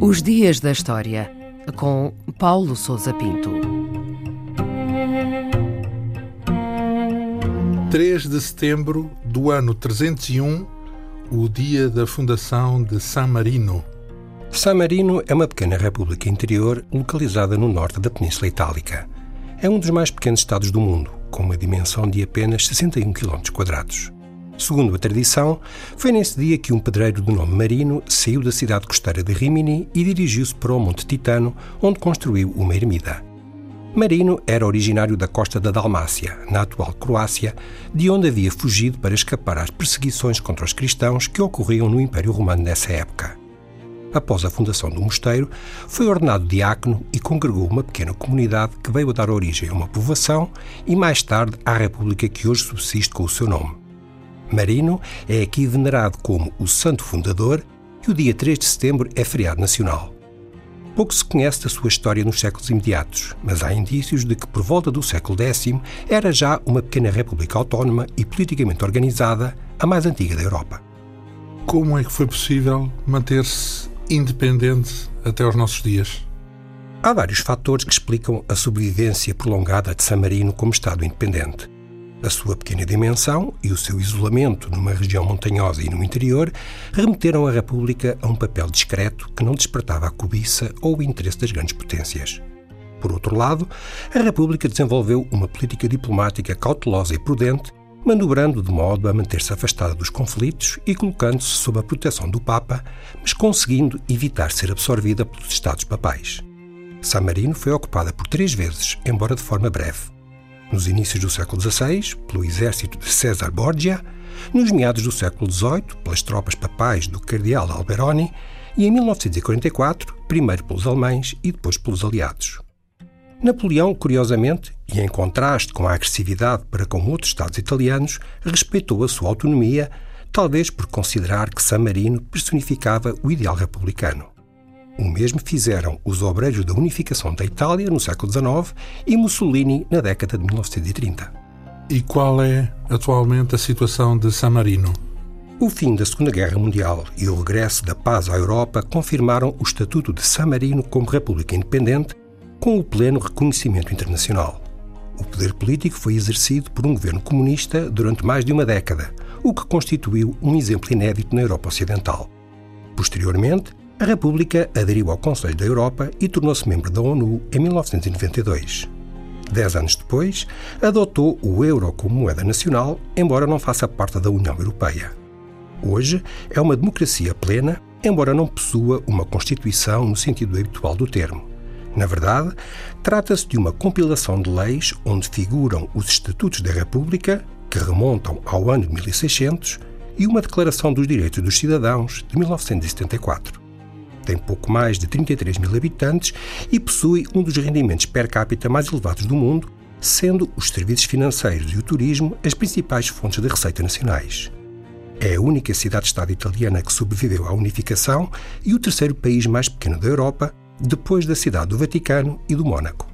Os Dias da História, com Paulo Souza Pinto. 3 de setembro do ano 301, o dia da fundação de San Marino. San Marino é uma pequena república interior localizada no norte da Península Itálica. É um dos mais pequenos estados do mundo, com uma dimensão de apenas 61 km. Segundo a tradição, foi nesse dia que um pedreiro de nome Marino saiu da cidade costeira de Rimini e dirigiu-se para o Monte Titano, onde construiu uma ermida. Marino era originário da costa da Dalmácia, na atual Croácia, de onde havia fugido para escapar às perseguições contra os cristãos que ocorriam no Império Romano nessa época. Após a fundação do mosteiro, foi ordenado diácono e congregou uma pequena comunidade que veio a dar origem a uma povoação e mais tarde à república que hoje subsiste com o seu nome. Marino é aqui venerado como o santo fundador e o dia 3 de setembro é feriado nacional. Pouco se conhece da sua história nos séculos imediatos, mas há indícios de que, por volta do século X, era já uma pequena república autónoma e politicamente organizada, a mais antiga da Europa. Como é que foi possível manter-se independente até aos nossos dias? Há vários fatores que explicam a sobrevivência prolongada de San Marino como Estado independente. A sua pequena dimensão e o seu isolamento numa região montanhosa e no interior remeteram a República a um papel discreto que não despertava a cobiça ou o interesse das grandes potências. Por outro lado, a República desenvolveu uma política diplomática cautelosa e prudente, manobrando de modo a manter-se afastada dos conflitos e colocando-se sob a proteção do Papa, mas conseguindo evitar ser absorvida pelos Estados papais. San Marino foi ocupada por três vezes, embora de forma breve nos inícios do século XVI, pelo exército de César Borgia, nos meados do século XVIII, pelas tropas papais do cardeal Alberoni, e em 1944, primeiro pelos alemães e depois pelos aliados. Napoleão, curiosamente, e em contraste com a agressividade para com outros Estados italianos, respeitou a sua autonomia, talvez por considerar que San Marino personificava o ideal republicano. O mesmo fizeram os obreiros da unificação da Itália no século XIX e Mussolini na década de 1930. E qual é atualmente a situação de San Marino? O fim da Segunda Guerra Mundial e o regresso da paz à Europa confirmaram o estatuto de San Marino como república independente, com o pleno reconhecimento internacional. O poder político foi exercido por um governo comunista durante mais de uma década, o que constituiu um exemplo inédito na Europa Ocidental. Posteriormente, a República aderiu ao Conselho da Europa e tornou-se membro da ONU em 1992. Dez anos depois, adotou o euro como moeda nacional, embora não faça parte da União Europeia. Hoje é uma democracia plena, embora não possua uma Constituição no sentido habitual do termo. Na verdade, trata-se de uma compilação de leis onde figuram os Estatutos da República, que remontam ao ano de 1600, e uma Declaração dos Direitos dos Cidadãos, de 1974 tem pouco mais de 33 mil habitantes e possui um dos rendimentos per capita mais elevados do mundo, sendo os serviços financeiros e o turismo as principais fontes de receita nacionais. É a única cidade-estado italiana que sobreviveu à unificação e o terceiro país mais pequeno da Europa, depois da cidade do Vaticano e do Mônaco.